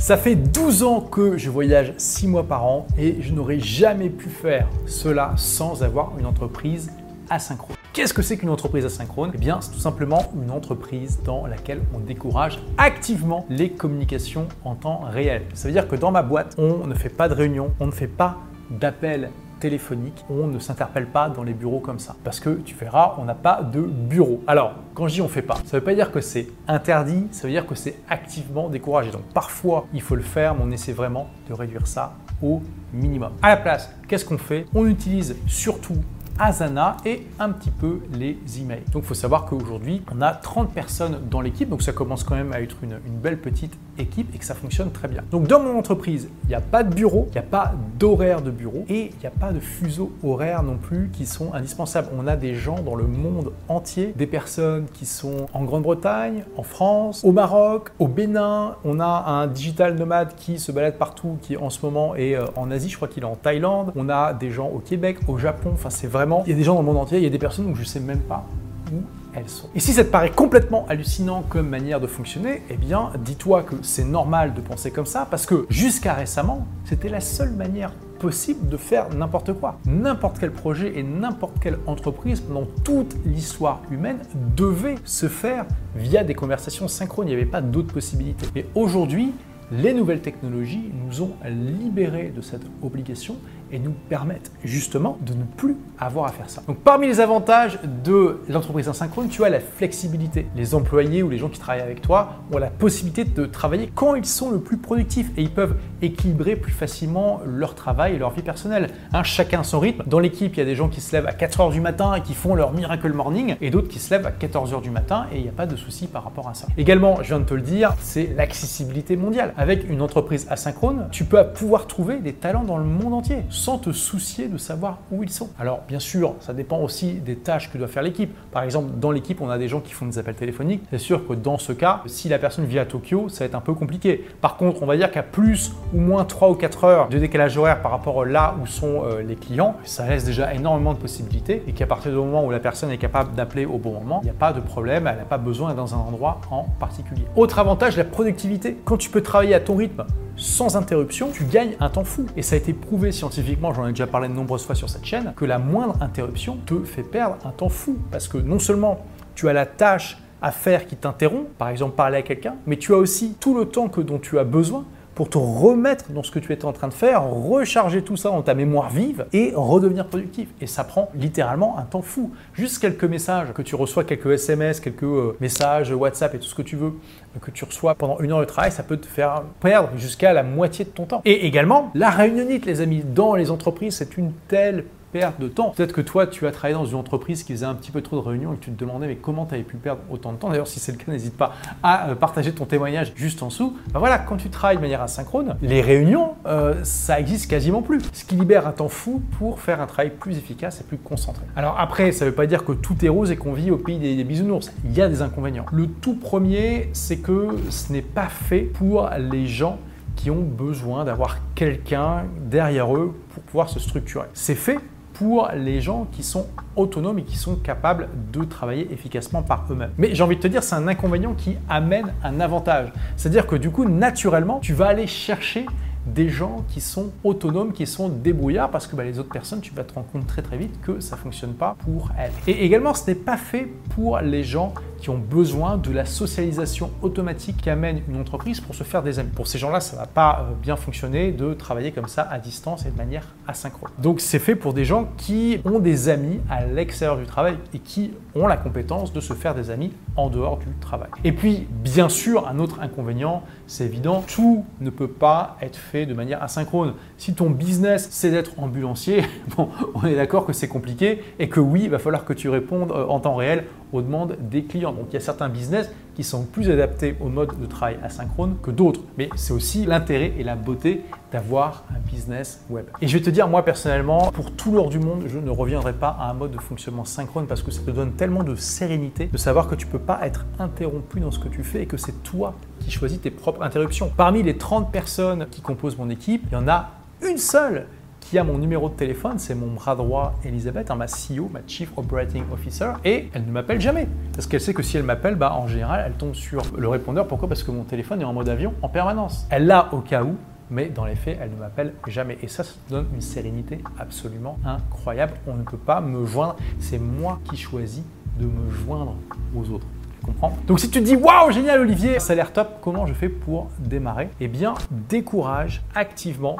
Ça fait 12 ans que je voyage 6 mois par an et je n'aurais jamais pu faire cela sans avoir une entreprise asynchrone. Qu'est-ce que c'est qu'une entreprise asynchrone? Eh bien, c'est tout simplement une entreprise dans laquelle on décourage activement les communications en temps réel. Ça veut dire que dans ma boîte, on ne fait pas de réunion, on ne fait pas d'appels On ne s'interpelle pas dans les bureaux comme ça. Parce que tu verras, on n'a pas de bureau. Alors, quand je dis on fait pas, ça ne veut pas dire que c'est interdit, ça veut dire que c'est activement découragé. Donc parfois, il faut le faire, mais on essaie vraiment de réduire ça au minimum. À la place, qu'est-ce qu'on fait? On utilise surtout Asana et un petit peu les emails. Donc il faut savoir qu'aujourd'hui, on a 30 personnes dans l'équipe, donc ça commence quand même à être une, belle petite et que ça fonctionne très bien. Donc dans mon entreprise, il n'y a pas de bureau, il n'y a pas d'horaire de bureau et il n'y a pas de fuseau horaire non plus qui sont indispensables. On a des gens dans le monde entier, des personnes qui sont en Grande-Bretagne, en France, au Maroc, au Bénin. On a un digital nomade qui se balade partout, qui en ce moment est euh, en Asie, je crois qu'il est en Thaïlande. On a des gens au Québec, au Japon. Enfin, c'est vraiment il y a des gens dans le monde entier, il y a des personnes où je ne sais même pas où sont. Et si ça te paraît complètement hallucinant comme manière de fonctionner, eh bien, dis-toi que c'est normal de penser comme ça parce que jusqu'à récemment, c'était la seule manière possible de faire n'importe quoi. N'importe quel projet et n'importe quelle entreprise pendant toute l'histoire humaine devait se faire via des conversations synchrones. Il n'y avait pas d'autres possibilités. Et aujourd'hui, les nouvelles technologies nous ont libérés de cette obligation et nous permettent justement de ne plus avoir à faire ça. Donc parmi les avantages de l'entreprise asynchrone, tu as la flexibilité. Les employés ou les gens qui travaillent avec toi ont la possibilité de travailler quand ils sont le plus productifs et ils peuvent équilibrer plus facilement leur travail et leur vie personnelle. Hein, chacun son rythme. Dans l'équipe, il y a des gens qui se lèvent à 4h du matin et qui font leur miracle morning et d'autres qui se lèvent à 14h du matin et il n'y a pas de souci par rapport à ça. Également, je viens de te le dire, c'est l'accessibilité mondiale. Avec une entreprise asynchrone, tu peux pouvoir trouver des talents dans le monde entier sans te soucier de savoir où ils sont. Alors bien sûr, ça dépend aussi des tâches que doit faire l'équipe. Par exemple, dans l'équipe, on a des gens qui font des appels téléphoniques. C'est sûr que dans ce cas, si la personne vit à Tokyo, ça va être un peu compliqué. Par contre, on va dire qu'à plus ou moins 3 ou 4 heures de décalage horaire par rapport là où sont euh, les clients, ça laisse déjà énormément de possibilités et qu'à partir du moment où la personne est capable d'appeler au bon moment, il n'y a pas de problème, elle n'a pas besoin d'être dans un endroit en particulier. Autre avantage, la productivité. Quand tu peux travailler à ton rythme, sans interruption, tu gagnes un temps fou. Et ça a été prouvé scientifiquement, j'en ai déjà parlé de nombreuses fois sur cette chaîne, que la moindre interruption te fait perdre un temps fou. Parce que non seulement tu as la tâche à faire qui t'interrompt, par exemple parler à quelqu'un, mais tu as aussi tout le temps que dont tu as besoin pour te remettre dans ce que tu étais en train de faire, recharger tout ça dans ta mémoire vive et redevenir productif. Et ça prend littéralement un temps fou. Juste quelques messages que tu reçois, quelques SMS, quelques euh, messages WhatsApp et tout ce que tu veux que tu reçois pendant une heure de travail, ça peut te faire perdre jusqu'à la moitié de ton temps. Et également, la réunionnite, les amis, dans les entreprises, c'est une telle de temps. Peut-être que toi, tu as travaillé dans une entreprise qui faisait un petit peu trop de réunions et que tu te demandais mais comment tu avais pu perdre autant de temps? D'ailleurs, si c'est le cas, n'hésite pas à euh, partager ton témoignage juste en dessous. Ben voilà, quand tu travailles de manière asynchrone, les réunions, euh, ça existe quasiment plus. Ce qui libère un temps fou pour faire un travail plus efficace et plus concentré. Alors après, ça ne veut pas dire que tout est rose et qu'on vit au pays des, des bisounours. Il y a des inconvénients. Le tout premier, c'est que ce n'est pas fait pour les gens qui ont besoin d'avoir quelqu'un derrière eux pour pouvoir se structurer. C'est fait pour les gens qui sont autonomes et qui sont capables de travailler efficacement par eux-mêmes. Mais j'ai envie de te dire, c'est un inconvénient qui amène un avantage. C'est-à-dire que du coup, naturellement, tu vas aller chercher des gens qui sont autonomes, qui sont débrouillards, parce que bah, les autres personnes, tu vas te rendre compte très très vite que ça ne fonctionne pas pour elles. Et également, ce n'est pas fait pour les gens qui ont besoin de la socialisation automatique qu'amène une entreprise pour se faire des amis. Pour ces gens-là, ça ne va pas euh, bien fonctionner de travailler comme ça à distance et de manière asynchrone. Donc c'est fait pour des gens qui ont des amis à l'extérieur du travail et qui ont la compétence de se faire des amis en dehors du travail. Et puis, bien sûr, un autre inconvénient, c'est évident, tout ne peut pas être fait de manière asynchrone. Si ton business, c'est d'être ambulancier, bon, on est d'accord que c'est compliqué et que oui, il va falloir que tu répondes euh, en temps réel aux demandes des clients. Donc il y a certains business qui sont plus adaptés au mode de travail asynchrone que d'autres. Mais c'est aussi l'intérêt et la beauté d'avoir un business web. Et je vais te dire, moi personnellement, pour tout l'or du monde, je ne reviendrai pas à un mode de fonctionnement synchrone parce que ça te donne tellement de sérénité de savoir que tu ne peux pas être interrompu dans ce que tu fais et que c'est toi qui choisis tes propres interruptions. Parmi les 30 personnes qui composent mon équipe, il y en a une seule qui a mon numéro de téléphone, c'est mon bras droit Elisabeth, hein, ma CEO, ma Chief Operating Officer, et elle ne m'appelle jamais. Parce qu'elle sait que si elle m'appelle, bah, en général, elle tombe sur le répondeur. Pourquoi? Parce que mon téléphone est en mode avion en permanence. Elle l'a au cas où, mais dans les faits, elle ne m'appelle jamais. Et ça, ça donne une sérénité absolument incroyable. On ne peut pas me joindre. C'est moi qui choisis de me joindre aux autres. Tu comprends? Donc si tu te dis waouh génial Olivier, ça a l'air top, comment je fais pour démarrer? Eh bien, décourage activement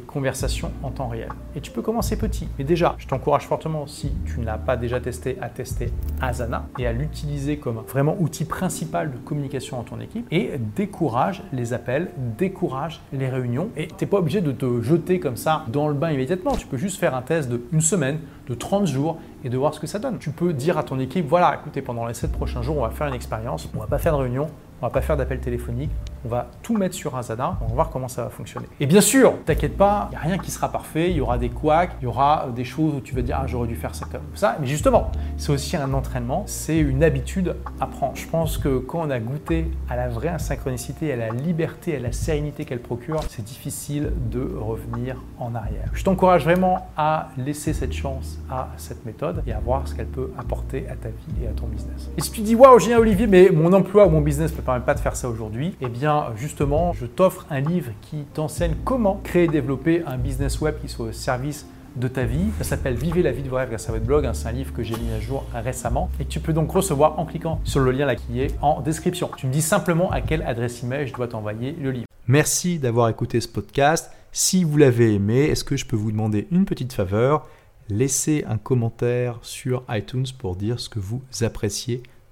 conversations en temps réel. Et tu peux commencer petit. Mais déjà, je t'encourage fortement, si tu ne l'as pas déjà testé, à tester Asana et à l'utiliser comme vraiment outil principal de communication dans ton équipe. Et décourage les appels, décourage les réunions. Et tu n'es pas obligé de te jeter comme ça dans le bain immédiatement. Tu peux juste faire un test de une semaine, de 30 jours et de voir ce que ça donne. Tu peux dire à ton équipe, voilà, écoutez, pendant les 7 prochains jours, on va faire une expérience, on va pas faire de réunion, on va pas faire d'appel téléphonique, on va tout mettre sur Asana, on va voir comment ça va fonctionner. Et bien sûr, t'inquiète pas, il n'y a rien qui sera parfait, il y aura des couacs, il y aura des choses où tu vas dire ah j'aurais dû faire ça mais justement, c'est aussi un entraînement, c'est une habitude à prendre. Je pense que quand on a goûté à la vraie asynchronicité, à la liberté, à la sérénité qu'elle procure, c'est difficile de revenir en arrière. Je t'encourage vraiment à laisser cette chance à cette méthode et à voir ce qu'elle peut apporter à ta vie et à ton business. Et si tu dis waouh génial Olivier, mais mon emploi ou mon business ne me permet pas de faire ça aujourd'hui, eh justement, je t'offre un livre qui t'enseigne comment créer et développer un business web qui soit au service de ta vie. Ça s'appelle Vivez la vie de vos rêves grâce à votre blog. C'est un livre que j'ai mis à jour récemment et que tu peux donc recevoir en cliquant sur le lien là qui est en description. Tu me dis simplement à quelle adresse email je dois t'envoyer le livre. Merci d'avoir écouté ce podcast. Si vous l'avez aimé, est-ce que je peux vous demander une petite faveur? Laissez un commentaire sur iTunes pour dire ce que vous appréciez